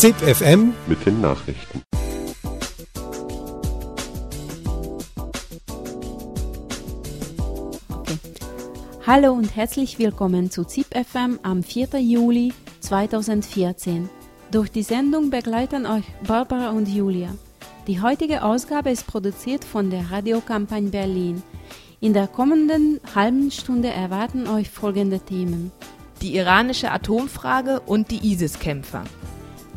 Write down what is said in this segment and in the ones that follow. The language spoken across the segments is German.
ZIP FM mit den Nachrichten. Okay. Hallo und herzlich willkommen zu ZIP FM am 4. Juli 2014. Durch die Sendung begleiten euch Barbara und Julia. Die heutige Ausgabe ist produziert von der Radiokampagne Berlin. In der kommenden halben Stunde erwarten euch folgende Themen. Die iranische Atomfrage und die ISIS-Kämpfer.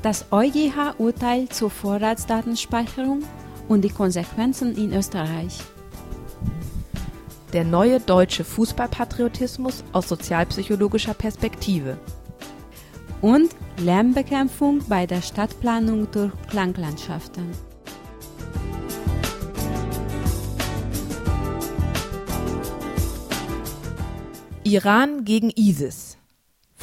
Das EuGH-Urteil zur Vorratsdatenspeicherung und die Konsequenzen in Österreich. Der neue deutsche Fußballpatriotismus aus sozialpsychologischer Perspektive. Und Lärmbekämpfung bei der Stadtplanung durch Klanglandschaften. Iran gegen ISIS.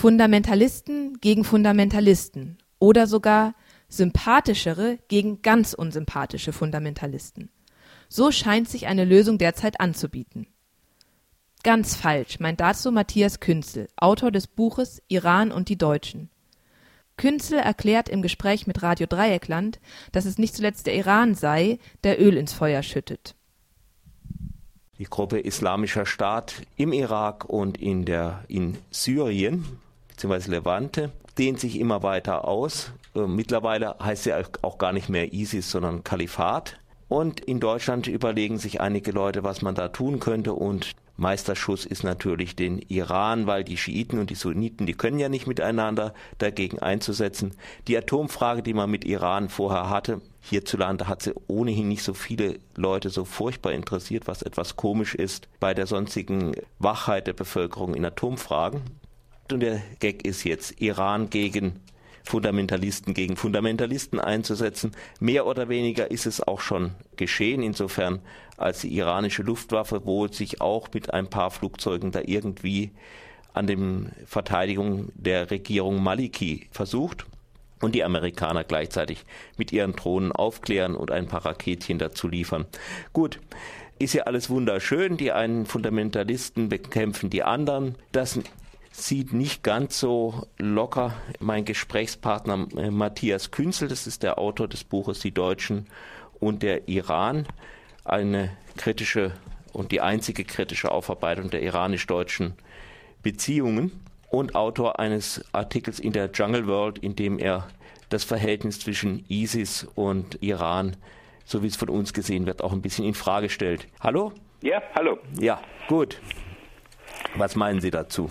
Fundamentalisten gegen Fundamentalisten oder sogar sympathischere gegen ganz unsympathische Fundamentalisten. So scheint sich eine Lösung derzeit anzubieten. Ganz falsch, meint dazu Matthias Künzel, Autor des Buches Iran und die Deutschen. Künzel erklärt im Gespräch mit Radio Dreieckland, dass es nicht zuletzt der Iran sei, der Öl ins Feuer schüttet. Die Gruppe Islamischer Staat im Irak und in, der, in Syrien bzw. Levante dehnt sich immer weiter aus. Äh, mittlerweile heißt sie auch gar nicht mehr ISIS, sondern Kalifat. Und in Deutschland überlegen sich einige Leute, was man da tun könnte. Und Meisterschuss ist natürlich den Iran, weil die Schiiten und die Sunniten, die können ja nicht miteinander dagegen einzusetzen. Die Atomfrage, die man mit Iran vorher hatte, hierzulande hat sie ohnehin nicht so viele Leute so furchtbar interessiert, was etwas komisch ist bei der sonstigen Wachheit der Bevölkerung in Atomfragen. Und der Gag ist jetzt Iran gegen Fundamentalisten gegen Fundamentalisten einzusetzen. Mehr oder weniger ist es auch schon geschehen, insofern als die iranische Luftwaffe wohl sich auch mit ein paar Flugzeugen da irgendwie an der Verteidigung der Regierung Maliki versucht und die Amerikaner gleichzeitig mit ihren Drohnen aufklären und ein paar Raketchen dazu liefern. Gut, ist ja alles wunderschön, die einen Fundamentalisten bekämpfen die anderen. Das sieht nicht ganz so locker mein Gesprächspartner äh, Matthias Künzel, das ist der Autor des Buches Die Deutschen und der Iran, eine kritische und die einzige kritische Aufarbeitung der iranisch-deutschen Beziehungen und Autor eines Artikels in der Jungle World, in dem er das Verhältnis zwischen ISIS und Iran, so wie es von uns gesehen wird, auch ein bisschen in Frage stellt. Hallo? Ja, hallo. Ja, gut. Was meinen Sie dazu?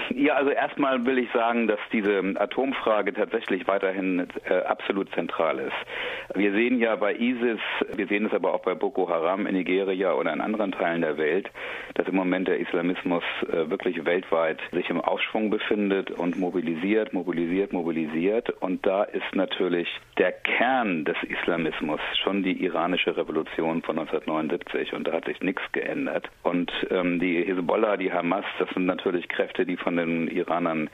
Ja, also erstmal will ich sagen, dass diese Atomfrage tatsächlich weiterhin äh, absolut zentral ist. Wir sehen ja bei ISIS, wir sehen es aber auch bei Boko Haram in Nigeria oder in anderen Teilen der Welt, dass im Moment der Islamismus äh, wirklich weltweit sich im Aufschwung befindet und mobilisiert, mobilisiert, mobilisiert. Und da ist natürlich der Kern des Islamismus schon die iranische Revolution von 1979 und da hat sich nichts geändert. Und ähm, die Hezbollah, die Hamas, das sind natürlich Kräfte, die von den Iranern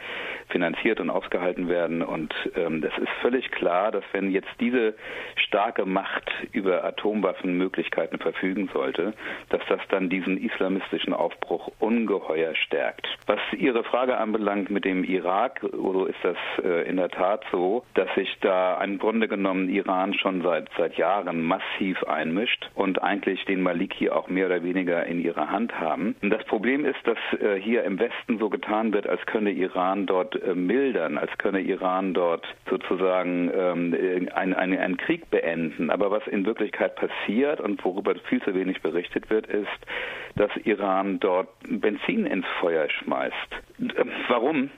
finanziert und ausgehalten werden. Und ähm, das ist völlig klar, dass wenn jetzt diese starke Macht über Atomwaffenmöglichkeiten verfügen sollte, dass das dann diesen islamistischen Aufbruch ungeheuer stärkt. Was Ihre Frage anbelangt mit dem Irak, so ist das äh, in der Tat so, dass sich da im Grunde genommen Iran schon seit, seit Jahren massiv einmischt und eigentlich den Maliki auch mehr oder weniger in ihrer Hand haben. Das Problem ist, dass äh, hier im Westen so getan wird, als könne Iran dort äh, mildern, als könne Iran dort sozusagen ähm, einen ein Krieg beenden. Aber was in Wirklichkeit passiert und worüber viel zu wenig berichtet wird, ist, dass Iran dort Benzin ins Feuer schmeißt. Warum?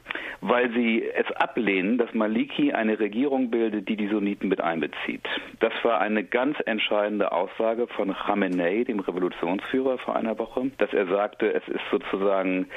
Weil sie es ablehnen, dass Maliki eine Regierung bildet, die die Sunniten mit einbezieht. Das war eine ganz entscheidende Aussage von Khamenei, dem Revolutionsführer, vor einer Woche, dass er sagte, es ist sozusagen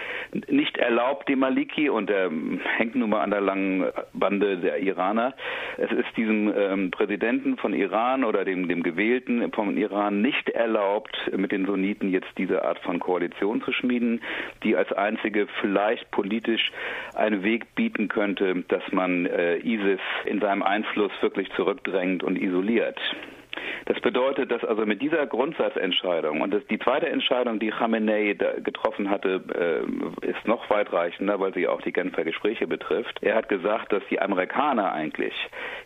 nicht erlaubt, dem Maliki, und er hängt nun mal an der langen Bande der Iraner, es ist diesem ähm, Präsidenten von Iran oder dem, dem Gewählten vom Iran nicht erlaubt, mit den Sunniten jetzt diese Art von Koalition zu schmieden, die als einzige vielleicht politisch einen Weg bieten könnte, dass man äh, ISIS in seinem Einfluss wirklich zurückdrängt und isoliert. Das bedeutet, dass also mit dieser Grundsatzentscheidung und das, die zweite Entscheidung, die Khamenei getroffen hatte, äh, ist noch weitreichender, weil sie auch die Genfer Gespräche betrifft. Er hat gesagt, dass die Amerikaner eigentlich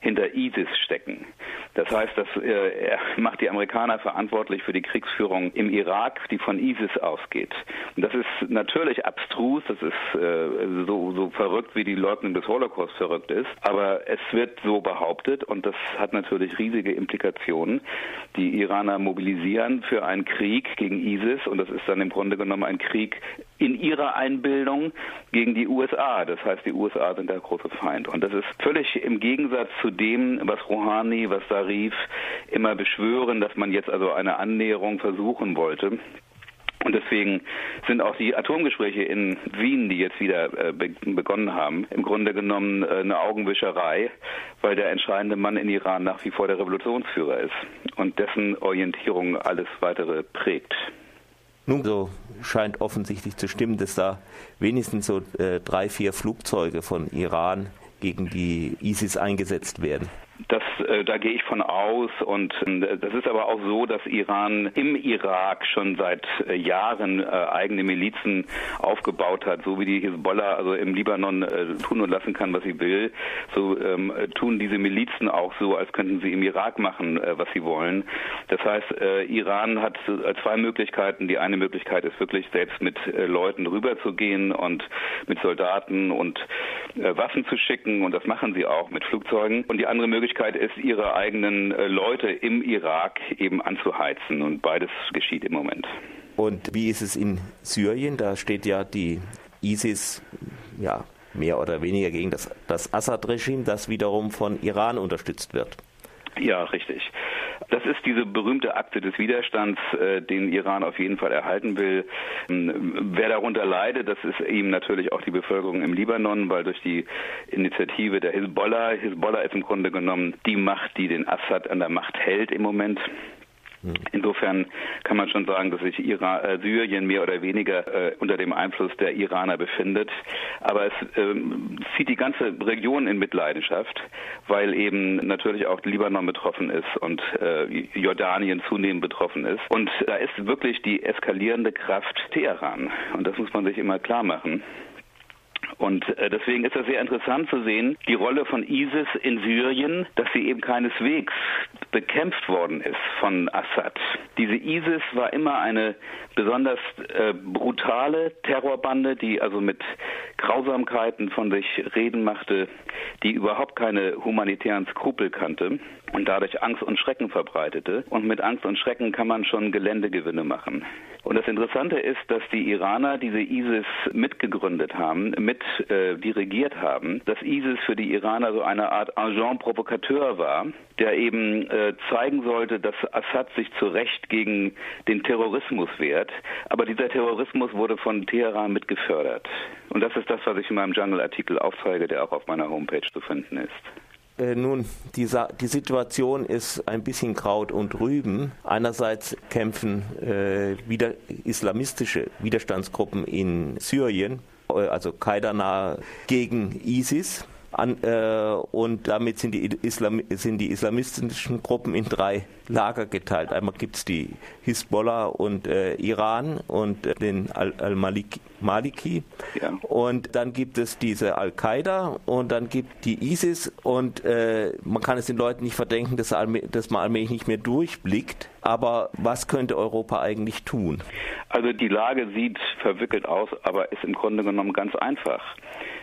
hinter ISIS stecken. Das heißt, dass äh, er macht die Amerikaner verantwortlich für die Kriegsführung im Irak, die von ISIS ausgeht. Und das ist natürlich abstrus, das ist äh, so, so verrückt, wie die Leugnung des Holocaust verrückt ist, aber es wird so behauptet und das hat natürlich riesige Implikationen. Die Iraner mobilisieren für einen Krieg gegen ISIS und das ist dann im Grunde genommen ein Krieg in ihrer Einbildung gegen die USA. Das heißt, die USA sind der große Feind. Und das ist völlig im Gegensatz zu dem, was Rouhani, was Sarif immer beschwören, dass man jetzt also eine Annäherung versuchen wollte. Und deswegen sind auch die Atomgespräche in Wien, die jetzt wieder äh, begonnen haben, im Grunde genommen äh, eine Augenwischerei, weil der entscheidende Mann in Iran nach wie vor der Revolutionsführer ist und dessen Orientierung alles weitere prägt. Nun, so scheint offensichtlich zu stimmen, dass da wenigstens so äh, drei, vier Flugzeuge von Iran gegen die ISIS eingesetzt werden. Das, äh, da gehe ich von aus. Und äh, das ist aber auch so, dass Iran im Irak schon seit äh, Jahren äh, eigene Milizen aufgebaut hat, so wie die Hisbollah also im Libanon äh, tun und lassen kann, was sie will. So ähm, tun diese Milizen auch so, als könnten sie im Irak machen, was sie wollen. Das heißt, Iran hat zwei Möglichkeiten. Die eine Möglichkeit ist wirklich selbst mit Leuten rüberzugehen und mit Soldaten und Waffen zu schicken. Und das machen sie auch mit Flugzeugen. Und die andere Möglichkeit Möglichkeit ist, ihre eigenen äh, Leute im Irak eben anzuheizen. Und beides geschieht im Moment. Und wie ist es in Syrien? Da steht ja die ISIS ja, mehr oder weniger gegen das, das Assad-Regime, das wiederum von Iran unterstützt wird. Ja, richtig. Das ist diese berühmte Akte des Widerstands, äh, den Iran auf jeden Fall erhalten will. Ähm, wer darunter leidet, das ist eben natürlich auch die Bevölkerung im Libanon, weil durch die Initiative der Hisbollah, Hisbollah ist im Grunde genommen die Macht, die den Assad an der Macht hält im Moment. Insofern kann man schon sagen, dass sich Iran, äh, Syrien mehr oder weniger äh, unter dem Einfluss der Iraner befindet. Aber es ähm, zieht die ganze Region in Mitleidenschaft, weil eben natürlich auch Libanon betroffen ist und äh, Jordanien zunehmend betroffen ist. Und da ist wirklich die eskalierende Kraft Teheran. Und das muss man sich immer klar machen. Und äh, deswegen ist es sehr interessant zu sehen, die Rolle von ISIS in Syrien, dass sie eben keineswegs bekämpft worden ist von Assad. Diese ISIS war immer eine besonders äh, brutale Terrorbande, die also mit Grausamkeiten von sich reden machte, die überhaupt keine humanitären Skrupel kannte und dadurch Angst und Schrecken verbreitete. Und mit Angst und Schrecken kann man schon Geländegewinne machen. Und das Interessante ist, dass die Iraner diese ISIS mitgegründet haben, mit äh, dirigiert haben, dass ISIS für die Iraner so eine Art Agent Provokateur war, der eben äh, zeigen sollte, dass Assad sich zu Recht gegen den Terrorismus wehrt. Aber dieser Terrorismus wurde von Teheran mitgefördert. Und das ist das, was ich in meinem Jungle-Artikel aufzeige, der auch auf meiner Homepage zu finden ist. Äh, nun, die, die, Situation ist ein bisschen Kraut und Rüben. Einerseits kämpfen äh, wieder islamistische Widerstandsgruppen in Syrien, äh, also Kaidana gegen ISIS. An, äh, und damit sind die, Islam, sind die islamistischen Gruppen in drei Lager geteilt. Einmal gibt es die Hisbollah und äh, Iran und äh, den Al-Maliki. Al ja. Und dann gibt es diese Al-Qaida und dann gibt die ISIS und äh, man kann es den Leuten nicht verdenken, dass, dass man allmählich nicht mehr durchblickt. Aber was könnte Europa eigentlich tun? Also die Lage sieht verwickelt aus, aber ist im Grunde genommen ganz einfach.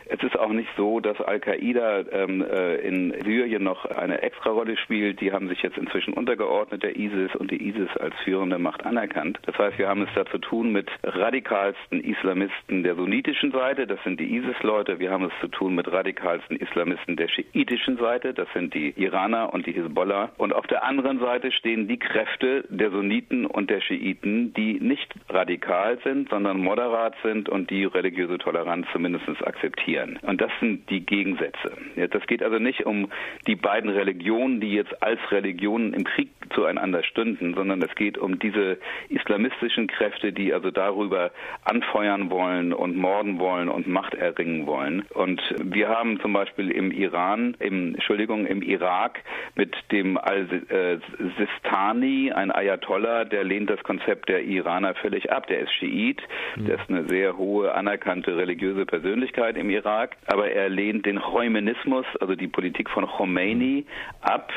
Es ist auch nicht so, dass Al-Qaida ähm, äh, in Syrien noch eine Extrarolle spielt. Die haben sich jetzt inzwischen untergeordnet, der ISIS und die ISIS als führende Macht anerkannt. Das heißt, wir haben es da zu tun mit radikalsten Islamisten der sunnitischen Seite, das sind die ISIS-Leute. Wir haben es zu tun mit radikalsten Islamisten der schiitischen Seite, das sind die Iraner und die Hisbollah. Und auf der anderen Seite stehen die Kräfte der Sunniten und der Schiiten, die nicht radikal sind, sondern moderat sind und die religiöse Toleranz zumindest akzeptieren diskutieren. Und das sind die Gegensätze. Ja, das geht also nicht um die beiden Religionen, die jetzt als Religionen im Krieg zueinander stünden, sondern es geht um diese islamistischen Kräfte, die also darüber anfeuern wollen und morden wollen und Macht erringen wollen. Und wir haben zum Beispiel im Iran, im, Entschuldigung, im Irak mit dem Al-Sistani, ein Ayatollah, der lehnt das Konzept der Iraner völlig ab. Der ist Schiit, der ist eine sehr hohe anerkannte religiöse Persönlichkeit im Irak, aber er lehnt den Khomenismus, also die Politik von Khomeini, ab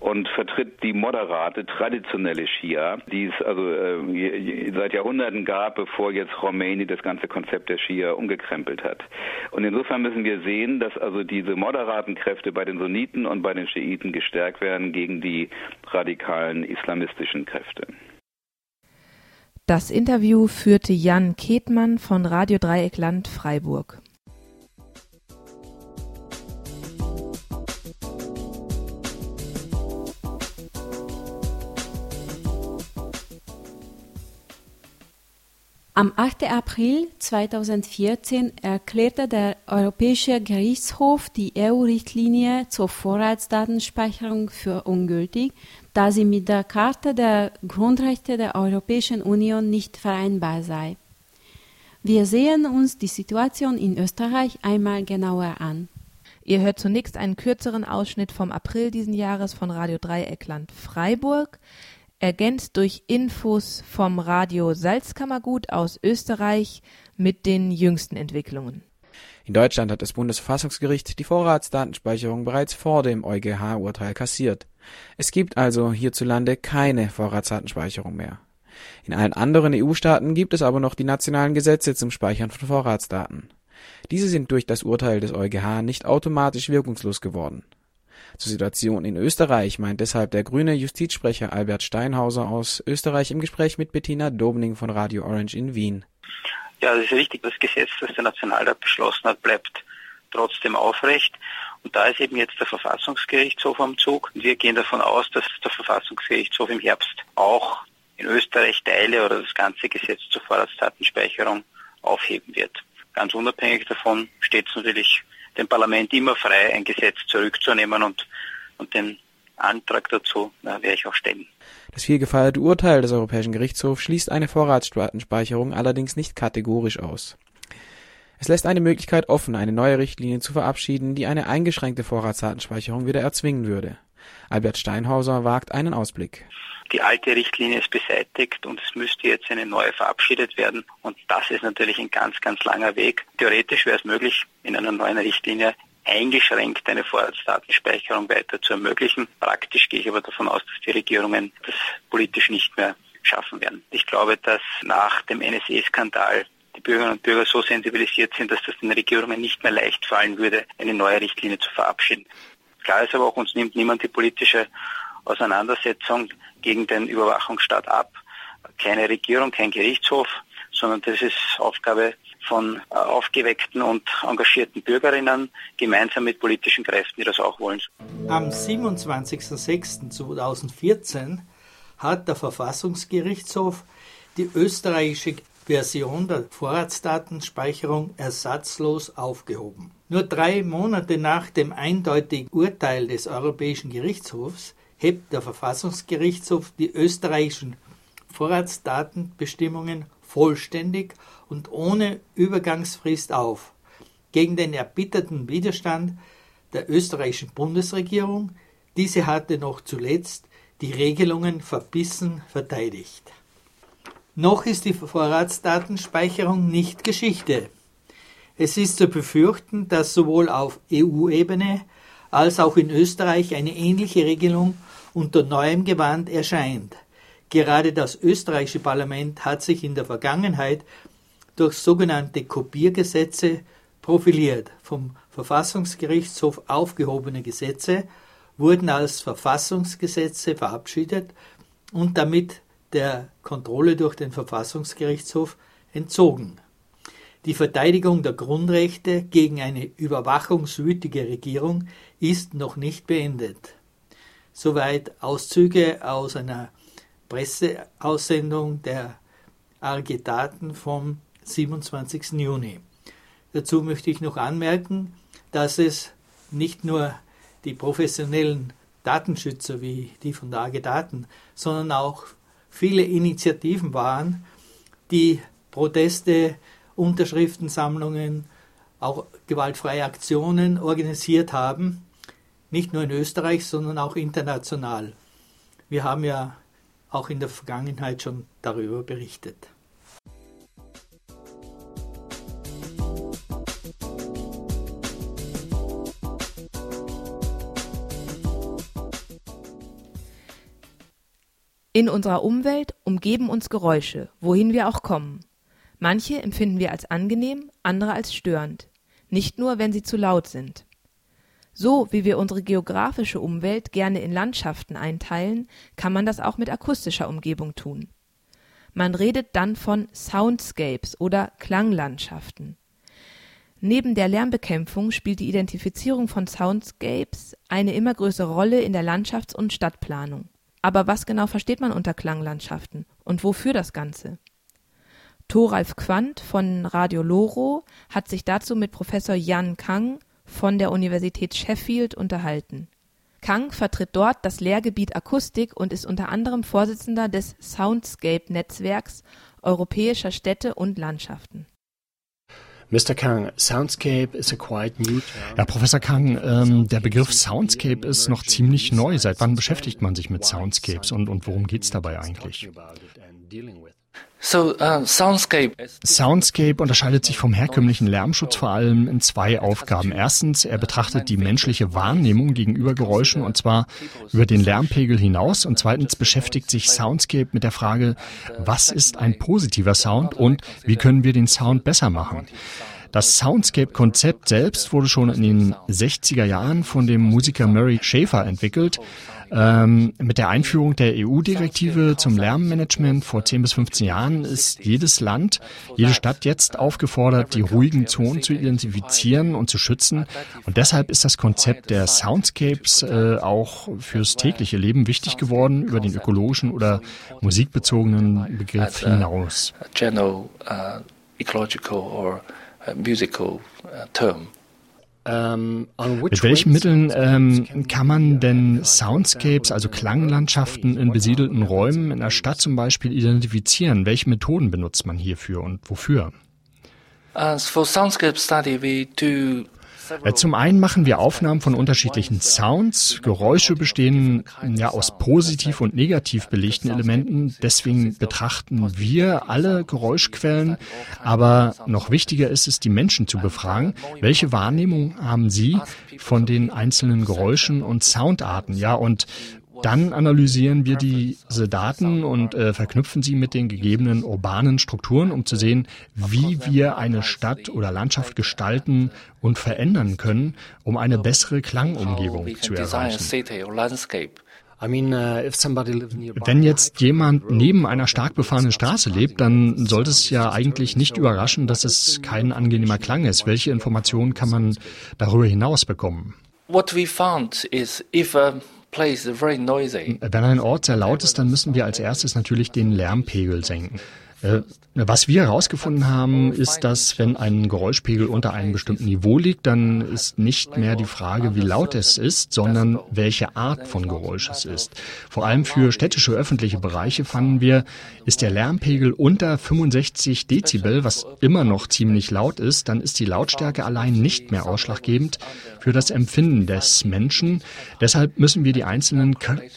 und vertritt die moderate, traditionelle Schia, die es also äh, seit Jahrhunderten gab, bevor jetzt Khomeini das ganze Konzept der Schia umgekrempelt hat. Und insofern müssen wir sehen, dass also diese moderaten Kräfte bei den Sunniten und bei den Schiiten gestärkt werden gegen die radikalen islamistischen Kräfte. Das Interview führte Jan Ketmann von Radio Dreieckland Freiburg. Am 8. April 2014 erklärte der Europäische Gerichtshof die EU-Richtlinie zur Vorratsdatenspeicherung für ungültig, da sie mit der Charta der Grundrechte der Europäischen Union nicht vereinbar sei. Wir sehen uns die Situation in Österreich einmal genauer an. Ihr hört zunächst einen kürzeren Ausschnitt vom April diesen Jahres von Radio Dreieckland Freiburg ergänzt durch Infos vom Radio Salzkammergut aus Österreich mit den jüngsten Entwicklungen. In Deutschland hat das Bundesverfassungsgericht die Vorratsdatenspeicherung bereits vor dem EuGH-Urteil kassiert. Es gibt also hierzulande keine Vorratsdatenspeicherung mehr. In allen anderen EU-Staaten gibt es aber noch die nationalen Gesetze zum Speichern von Vorratsdaten. Diese sind durch das Urteil des EuGH nicht automatisch wirkungslos geworden zur Situation in Österreich meint deshalb der grüne Justizsprecher Albert Steinhauser aus Österreich im Gespräch mit Bettina Dobning von Radio Orange in Wien. Ja, das ist richtig. Das Gesetz, das der Nationalrat beschlossen hat, bleibt trotzdem aufrecht. Und da ist eben jetzt der Verfassungsgerichtshof am Zug. Und wir gehen davon aus, dass der Verfassungsgerichtshof im Herbst auch in Österreich Teile oder das ganze Gesetz zur Vorratsdatenspeicherung aufheben wird. Ganz unabhängig davon steht es natürlich dem Parlament immer frei, ein Gesetz zurückzunehmen und, und den Antrag dazu na, werde ich auch stellen. Das vielgefeierte Urteil des Europäischen Gerichtshofs schließt eine Vorratsdatenspeicherung allerdings nicht kategorisch aus. Es lässt eine Möglichkeit offen, eine neue Richtlinie zu verabschieden, die eine eingeschränkte Vorratsdatenspeicherung wieder erzwingen würde. Albert Steinhauser wagt einen Ausblick. Die alte Richtlinie ist beseitigt und es müsste jetzt eine neue verabschiedet werden. Und das ist natürlich ein ganz, ganz langer Weg. Theoretisch wäre es möglich, in einer neuen Richtlinie eingeschränkt eine Vorratsdatenspeicherung weiter zu ermöglichen. Praktisch gehe ich aber davon aus, dass die Regierungen das politisch nicht mehr schaffen werden. Ich glaube, dass nach dem NSE-Skandal die Bürgerinnen und Bürger so sensibilisiert sind, dass das den Regierungen nicht mehr leicht fallen würde, eine neue Richtlinie zu verabschieden. Klar ist aber auch, uns nimmt niemand die politische Auseinandersetzung gegen den Überwachungsstaat ab. Keine Regierung, kein Gerichtshof, sondern das ist Aufgabe von äh, aufgeweckten und engagierten Bürgerinnen gemeinsam mit politischen Kräften, die das auch wollen. Am 27.06.2014 hat der Verfassungsgerichtshof die österreichische Version der Vorratsdatenspeicherung ersatzlos aufgehoben. Nur drei Monate nach dem eindeutigen Urteil des Europäischen Gerichtshofs hebt der Verfassungsgerichtshof die österreichischen Vorratsdatenbestimmungen vollständig und ohne Übergangsfrist auf, gegen den erbitterten Widerstand der österreichischen Bundesregierung. Diese hatte noch zuletzt die Regelungen verbissen verteidigt. Noch ist die Vorratsdatenspeicherung nicht Geschichte. Es ist zu befürchten, dass sowohl auf EU-Ebene als auch in Österreich eine ähnliche Regelung unter neuem Gewand erscheint. Gerade das österreichische Parlament hat sich in der Vergangenheit durch sogenannte Kopiergesetze profiliert. Vom Verfassungsgerichtshof aufgehobene Gesetze wurden als Verfassungsgesetze verabschiedet und damit der Kontrolle durch den Verfassungsgerichtshof entzogen. Die Verteidigung der Grundrechte gegen eine überwachungswütige Regierung ist noch nicht beendet. Soweit Auszüge aus einer Presseaussendung der ARG Daten vom 27. Juni. Dazu möchte ich noch anmerken, dass es nicht nur die professionellen Datenschützer wie die von der AG Daten, sondern auch viele Initiativen waren, die Proteste, Unterschriftensammlungen, auch gewaltfreie Aktionen organisiert haben, nicht nur in Österreich, sondern auch international. Wir haben ja auch in der Vergangenheit schon darüber berichtet. In unserer Umwelt umgeben uns Geräusche, wohin wir auch kommen. Manche empfinden wir als angenehm, andere als störend, nicht nur, wenn sie zu laut sind. So wie wir unsere geografische Umwelt gerne in Landschaften einteilen, kann man das auch mit akustischer Umgebung tun. Man redet dann von Soundscapes oder Klanglandschaften. Neben der Lärmbekämpfung spielt die Identifizierung von Soundscapes eine immer größere Rolle in der Landschafts- und Stadtplanung. Aber was genau versteht man unter Klanglandschaften und wofür das Ganze? Thoralf Quandt von Radio Loro hat sich dazu mit Professor Jan Kang von der Universität Sheffield unterhalten. Kang vertritt dort das Lehrgebiet Akustik und ist unter anderem Vorsitzender des Soundscape-Netzwerks europäischer Städte und Landschaften. Mr. Kang, Soundscape is a quite new term. Ja, Professor Kang, ähm, der Begriff Soundscape ist noch ziemlich neu. Seit wann beschäftigt man sich mit Soundscapes und, und worum geht es dabei eigentlich? So, uh, Soundscape. Soundscape unterscheidet sich vom herkömmlichen Lärmschutz vor allem in zwei Aufgaben. Erstens, er betrachtet die menschliche Wahrnehmung gegenüber Geräuschen und zwar über den Lärmpegel hinaus. Und zweitens beschäftigt sich Soundscape mit der Frage, was ist ein positiver Sound und wie können wir den Sound besser machen. Das Soundscape-Konzept selbst wurde schon in den 60er Jahren von dem Musiker Murray Schafer entwickelt. Ähm, mit der Einführung der EU-Direktive zum Lärmmanagement vor 10 bis 15 Jahren ist jedes Land, jede Stadt jetzt aufgefordert, die ruhigen Zonen zu identifizieren und zu schützen. Und deshalb ist das Konzept der Soundscapes äh, auch fürs tägliche Leben wichtig geworden, über den ökologischen oder musikbezogenen Begriff hinaus. General, uh, ecological or uh, musical uh, term. Ähm, Mit welchen Mitteln ähm, kann man denn Soundscapes, also Klanglandschaften in besiedelten Räumen in der Stadt zum Beispiel identifizieren? Welche Methoden benutzt man hierfür und wofür? As for soundscape study, we do äh, zum einen machen wir Aufnahmen von unterschiedlichen Sounds. Geräusche bestehen ja aus positiv und negativ belegten Elementen. Deswegen betrachten wir alle Geräuschquellen. Aber noch wichtiger ist es, die Menschen zu befragen. Welche Wahrnehmung haben sie von den einzelnen Geräuschen und Soundarten? Ja, und dann analysieren wir diese Daten und äh, verknüpfen sie mit den gegebenen urbanen Strukturen, um zu sehen, wie wir eine Stadt oder Landschaft gestalten und verändern können, um eine bessere Klangumgebung zu erreichen. Uh, Wenn jetzt jemand neben einer stark befahrenen Straße lebt, dann sollte es ja eigentlich nicht überraschen, dass es kein angenehmer Klang ist. Welche Informationen kann man darüber hinaus bekommen? What we found is if a wenn ein Ort sehr laut ist, dann müssen wir als erstes natürlich den Lärmpegel senken. Was wir herausgefunden haben, ist, dass wenn ein Geräuschpegel unter einem bestimmten Niveau liegt, dann ist nicht mehr die Frage, wie laut es ist, sondern welche Art von Geräusch es ist. Vor allem für städtische öffentliche Bereiche fanden wir, ist der Lärmpegel unter 65 Dezibel, was immer noch ziemlich laut ist, dann ist die Lautstärke allein nicht mehr ausschlaggebend für das Empfinden des Menschen. Deshalb müssen wir die einzelnen,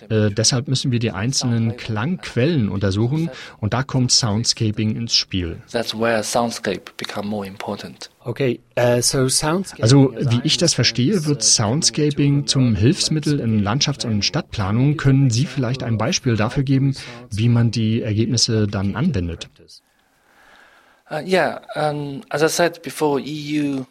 äh, deshalb müssen wir die einzelnen Klangquellen untersuchen und da kommt Soundscaping ins Spiel. Okay, uh, so also wie ich das verstehe, wird Soundscaping zum Hilfsmittel in Landschafts- und Stadtplanung. Können Sie vielleicht ein Beispiel dafür geben, wie man die Ergebnisse dann anwendet? Uh, yeah, um, as I said before, EU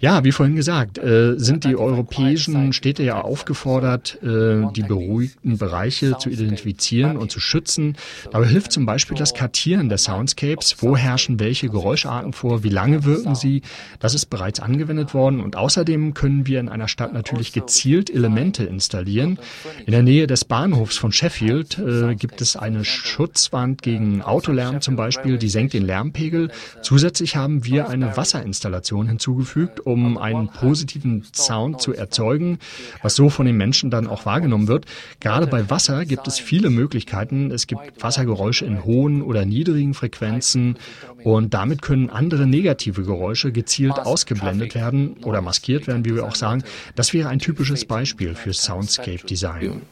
ja, wie vorhin gesagt, äh, sind die europäischen Städte ja aufgefordert, äh, die beruhigten Bereiche zu identifizieren und zu schützen. Dabei hilft zum Beispiel das Kartieren der Soundscapes. Wo herrschen welche Geräuscharten vor? Wie lange wirken sie? Das ist bereits angewendet worden. Und außerdem können wir in einer Stadt natürlich gezielt Elemente installieren. In der Nähe des Bahnhofs von Sheffield äh, gibt es eine Schutzwand gegen Autolärm zum Beispiel. Die senkt den Lärmpegel. Zusätzlich haben wir eine Wasserinstallation hinzugefügt, um einen positiven Sound zu erzeugen, was so von den Menschen dann auch wahrgenommen wird. Gerade bei Wasser gibt es viele Möglichkeiten. Es gibt Wassergeräusche in hohen oder niedrigen Frequenzen und damit können andere negative Geräusche gezielt ausgeblendet werden oder maskiert werden, wie wir auch sagen. Das wäre ein typisches Beispiel für Soundscape Design.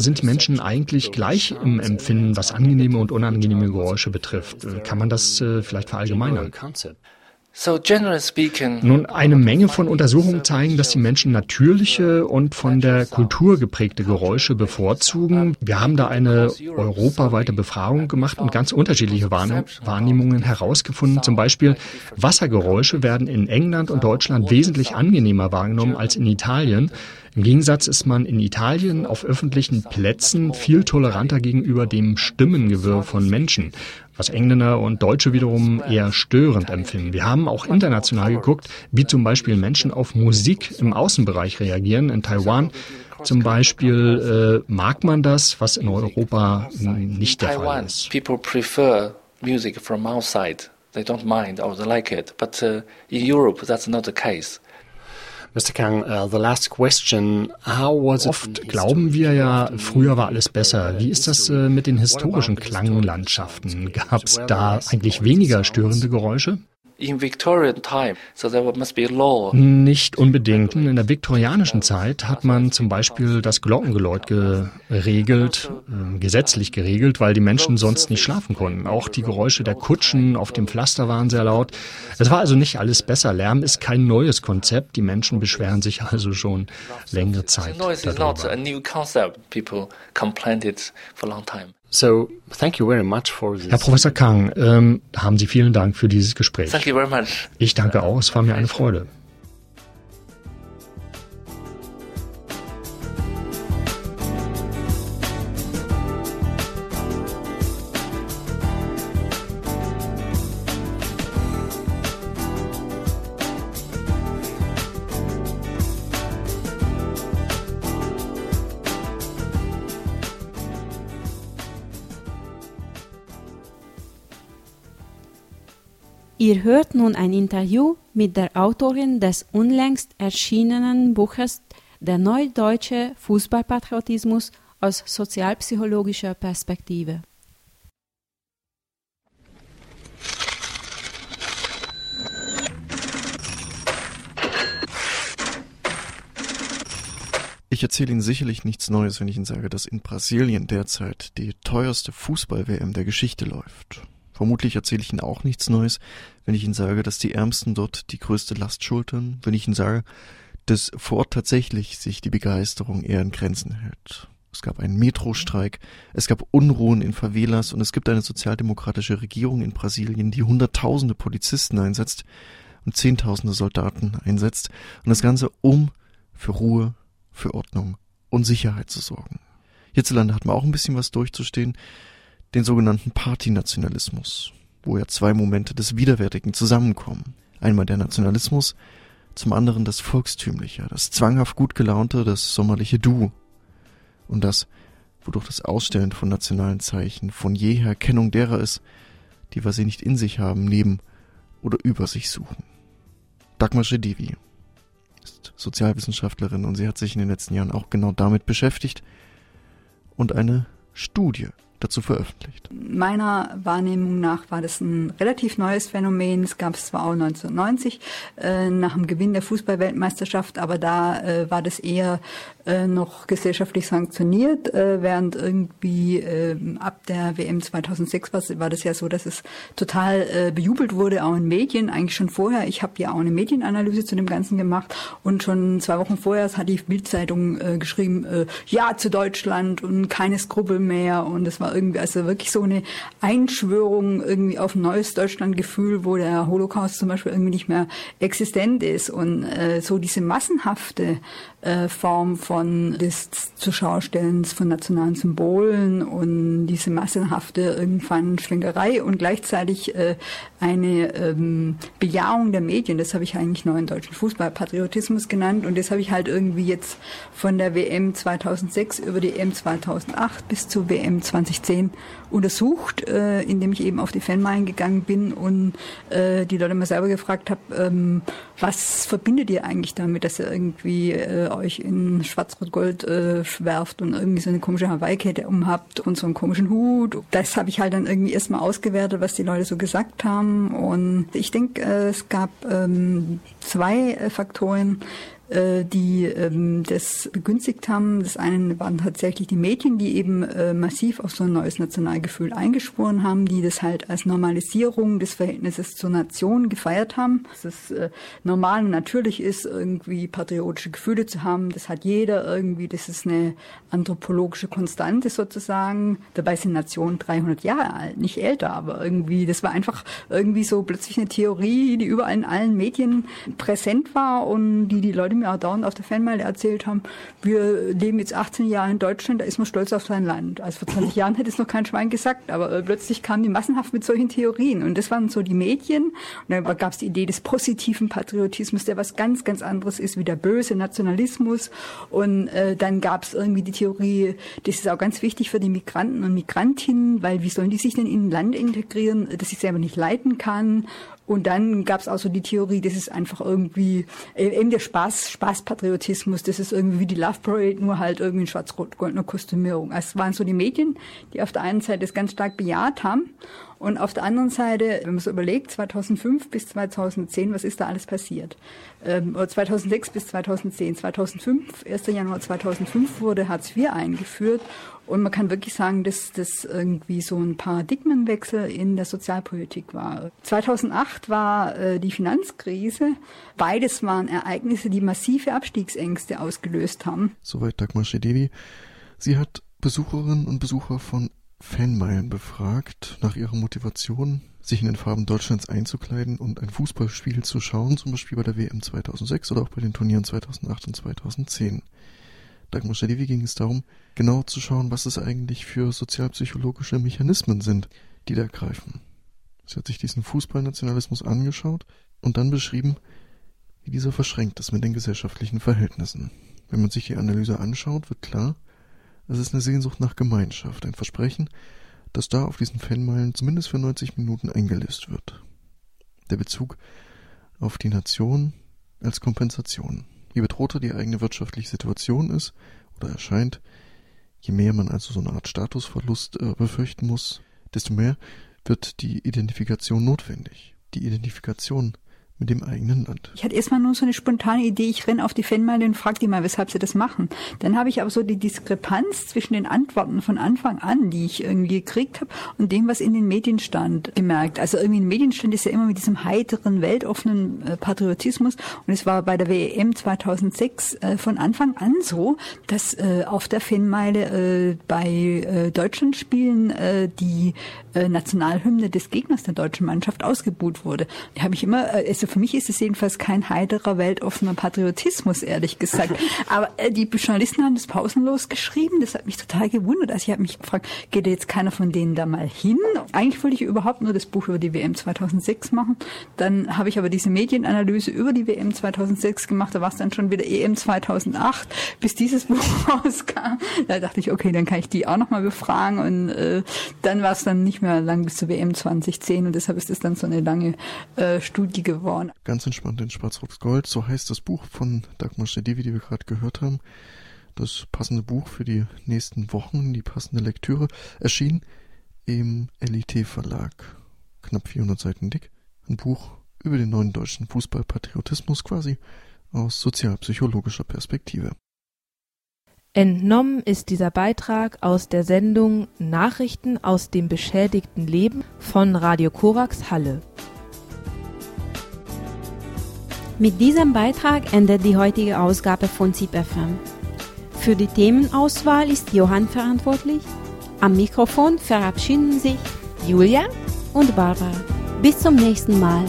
Sind die Menschen eigentlich gleich im Empfinden, was angenehme und unangenehme Geräusche betrifft? Kann man das äh, vielleicht verallgemeinern? Nun, eine Menge von Untersuchungen zeigen, dass die Menschen natürliche und von der Kultur geprägte Geräusche bevorzugen. Wir haben da eine europaweite Befragung gemacht und ganz unterschiedliche Wahrnehmungen herausgefunden. Zum Beispiel Wassergeräusche werden in England und Deutschland wesentlich angenehmer wahrgenommen als in Italien. Im Gegensatz ist man in Italien auf öffentlichen Plätzen viel toleranter gegenüber dem Stimmengewirr von Menschen, was Engländer und Deutsche wiederum eher störend empfinden. Wir haben auch international geguckt, wie zum Beispiel Menschen auf Musik im Außenbereich reagieren. In Taiwan zum Beispiel äh, mag man das, was in Europa nicht der Fall ist. People prefer music from outside. They don't mind or they like it. But uh, in Europe, that's not the case. Mr. Kang, uh, the last question. How was Oft glauben wir ja, früher war alles besser. Wie ist das äh, mit den historischen Klanglandschaften? Gab es da eigentlich weniger störende Geräusche? In Victorian time, so there must be law. Nicht unbedingt. In der viktorianischen Zeit hat man zum Beispiel das Glockengeläut geregelt, äh, gesetzlich geregelt, weil die Menschen sonst nicht schlafen konnten. Auch die Geräusche der Kutschen auf dem Pflaster waren sehr laut. Es war also nicht alles besser. Lärm ist kein neues Konzept. Die Menschen beschweren sich also schon längere Zeit. Noise So, thank you very much for this. Herr Professor Kang, ähm, haben Sie vielen Dank für dieses Gespräch. Thank you very much. Ich danke auch, es war mir eine Freude. Ihr hört nun ein Interview mit der Autorin des unlängst erschienenen Buches Der neudeutsche Fußballpatriotismus aus sozialpsychologischer Perspektive. Ich erzähle Ihnen sicherlich nichts Neues, wenn ich Ihnen sage, dass in Brasilien derzeit die teuerste Fußball-WM der Geschichte läuft. Vermutlich erzähle ich Ihnen auch nichts Neues, wenn ich Ihnen sage, dass die Ärmsten dort die größte Last schultern, wenn ich Ihnen sage, dass vor Ort tatsächlich sich die Begeisterung eher in Grenzen hält. Es gab einen Metrostreik, es gab Unruhen in Favelas und es gibt eine sozialdemokratische Regierung in Brasilien, die Hunderttausende Polizisten einsetzt und Zehntausende Soldaten einsetzt und das Ganze um für Ruhe, für Ordnung und Sicherheit zu sorgen. Hierzulande hat man auch ein bisschen was durchzustehen den sogenannten Partynationalismus, wo ja zwei Momente des Widerwärtigen zusammenkommen. Einmal der Nationalismus, zum anderen das Volkstümliche, das zwanghaft gut gelaunte, das sommerliche Du. Und das, wodurch das Ausstellen von nationalen Zeichen von jeher Kennung derer ist, die was sie nicht in sich haben, neben oder über sich suchen. Dagmar Schedivi ist Sozialwissenschaftlerin und sie hat sich in den letzten Jahren auch genau damit beschäftigt und eine Studie dazu veröffentlicht. Meiner Wahrnehmung nach war das ein relativ neues Phänomen. Es gab es zwar auch 1990 äh, nach dem Gewinn der Fußballweltmeisterschaft, aber da äh, war das eher äh, noch gesellschaftlich sanktioniert, äh, während irgendwie äh, ab der WM 2006 war, war das ja so, dass es total äh, bejubelt wurde, auch in Medien, eigentlich schon vorher. Ich habe ja auch eine Medienanalyse zu dem Ganzen gemacht und schon zwei Wochen vorher hat die Bildzeitung äh, geschrieben, äh, ja zu Deutschland und keine Skrupel mehr und es war irgendwie also wirklich so eine Einschwörung irgendwie auf ein neues Deutschlandgefühl, wo der Holocaust zum Beispiel irgendwie nicht mehr existent ist und äh, so diese massenhafte äh, Form von von des Zurschaustellens von nationalen Symbolen und diese massenhafte irgendwann Schwingerei und gleichzeitig äh, eine ähm, Bejahung der Medien. Das habe ich eigentlich neuen deutschen Fußballpatriotismus genannt und das habe ich halt irgendwie jetzt von der WM 2006 über die EM 2008 bis zur WM 2010 untersucht, äh, indem ich eben auf die Fanmeilen gegangen bin und äh, die Leute mal selber gefragt habe, ähm, was verbindet ihr eigentlich damit, dass ihr irgendwie äh, euch in Schwarz-Rot-Gold äh, schwerft und irgendwie so eine komische Hawaii-Kette umhabt und so einen komischen Hut. Das habe ich halt dann irgendwie erstmal ausgewertet, was die Leute so gesagt haben. Und ich denke, äh, es gab ähm, zwei äh, Faktoren, die ähm, das begünstigt haben. Das eine waren tatsächlich die Medien, die eben äh, massiv auf so ein neues Nationalgefühl eingeschworen haben, die das halt als Normalisierung des Verhältnisses zur Nation gefeiert haben. Dass es äh, normal und natürlich ist, irgendwie patriotische Gefühle zu haben. Das hat jeder irgendwie. Das ist eine anthropologische Konstante sozusagen. Dabei sind Nationen 300 Jahre alt, nicht älter, aber irgendwie, das war einfach irgendwie so plötzlich eine Theorie, die überall in allen Medien präsent war und die die Leute auch dauernd auf der Fanmeile erzählt haben, wir leben jetzt 18 Jahre in Deutschland, da ist man stolz auf sein Land. Also vor 20 Jahren hätte es noch kein Schwein gesagt, aber äh, plötzlich kamen die massenhaft mit solchen Theorien. Und das waren so die Medien. Und dann gab es die Idee des positiven Patriotismus, der was ganz, ganz anderes ist wie der böse Nationalismus. Und äh, dann gab es irgendwie die Theorie, das ist auch ganz wichtig für die Migranten und Migrantinnen, weil wie sollen die sich denn in ein Land integrieren, das ich selber nicht leiten kann? Und dann gab es auch so die Theorie, das ist einfach irgendwie äh, eben der Spaß, Spaßpatriotismus, das ist irgendwie wie die Love Parade, nur halt irgendwie in schwarz-rot-goldener Kostümierung. Also es waren so die Medien, die auf der einen Seite das ganz stark bejaht haben und auf der anderen Seite, wenn man so überlegt, 2005 bis 2010, was ist da alles passiert? Ähm, oder 2006 bis 2010. 2005, 1. Januar 2005 wurde Hartz IV eingeführt und man kann wirklich sagen, dass das irgendwie so ein Paradigmenwechsel in der Sozialpolitik war. 2008 war äh, die Finanzkrise. Beides waren Ereignisse, die massive Abstiegsängste ausgelöst haben. Soweit Dagmar Schedevi. Sie hat Besucherinnen und Besucher von Fanmeilen befragt nach ihrer Motivation, sich in den Farben Deutschlands einzukleiden und ein Fußballspiel zu schauen, zum Beispiel bei der WM 2006 oder auch bei den Turnieren 2008 und 2010. Dagmar Schadivi ging es darum, genau zu schauen, was es eigentlich für sozialpsychologische Mechanismen sind, die da greifen. Sie hat sich diesen Fußballnationalismus angeschaut und dann beschrieben, wie dieser verschränkt ist mit den gesellschaftlichen Verhältnissen. Wenn man sich die Analyse anschaut, wird klar, es ist eine Sehnsucht nach Gemeinschaft, ein Versprechen, das da auf diesen Fanmeilen zumindest für 90 Minuten eingelöst wird. Der Bezug auf die Nation als Kompensation. Je bedrohter die eigene wirtschaftliche Situation ist oder erscheint, je mehr man also so eine Art Statusverlust äh, befürchten muss, desto mehr wird die Identifikation notwendig. Die Identifikation mit dem eigenen Land. Ich hatte erstmal nur so eine spontane Idee, ich renne auf die Fanmeile und frage die mal, weshalb sie das machen. Dann habe ich aber so die Diskrepanz zwischen den Antworten von Anfang an, die ich irgendwie gekriegt habe, und dem, was in den Medien stand, gemerkt. Also irgendwie in den Medien stand es ja immer mit diesem heiteren, weltoffenen äh, Patriotismus. Und es war bei der WM 2006 äh, von Anfang an so, dass äh, auf der Fanmeile bei Deutschlandspielen die Nationalhymne des Gegners der deutschen Mannschaft ausgebuht wurde. Da habe ich immer, äh, also für mich ist es jedenfalls kein heiterer, weltoffener Patriotismus, ehrlich gesagt. Aber äh, die Journalisten haben das pausenlos geschrieben. Das hat mich total gewundert. Also ich habe mich gefragt, geht jetzt keiner von denen da mal hin? Eigentlich wollte ich überhaupt nur das Buch über die WM 2006 machen. Dann habe ich aber diese Medienanalyse über die WM 2006 gemacht. Da war es dann schon wieder EM 2008, bis dieses Buch rauskam. Da dachte ich, okay, dann kann ich die auch nochmal befragen. Und äh, dann war es dann nicht mehr mehr lang bis zur WM 2010 und deshalb ist es dann so eine lange äh, Studie geworden. Ganz entspannt in Schwarz-Rot-Gold, so heißt das Buch von Dagmar Stedivi, die wir gerade gehört haben. Das passende Buch für die nächsten Wochen, die passende Lektüre, erschien im LIT Verlag. Knapp 400 Seiten dick. Ein Buch über den neuen deutschen Fußballpatriotismus quasi aus sozialpsychologischer Perspektive. Entnommen ist dieser Beitrag aus der Sendung Nachrichten aus dem beschädigten Leben von Radio Korax Halle. Mit diesem Beitrag endet die heutige Ausgabe von ZIPFM. Für die Themenauswahl ist Johann verantwortlich. Am Mikrofon verabschieden sich Julia und Barbara. Bis zum nächsten Mal.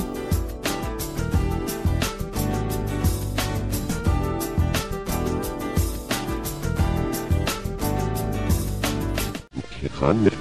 Iran mit.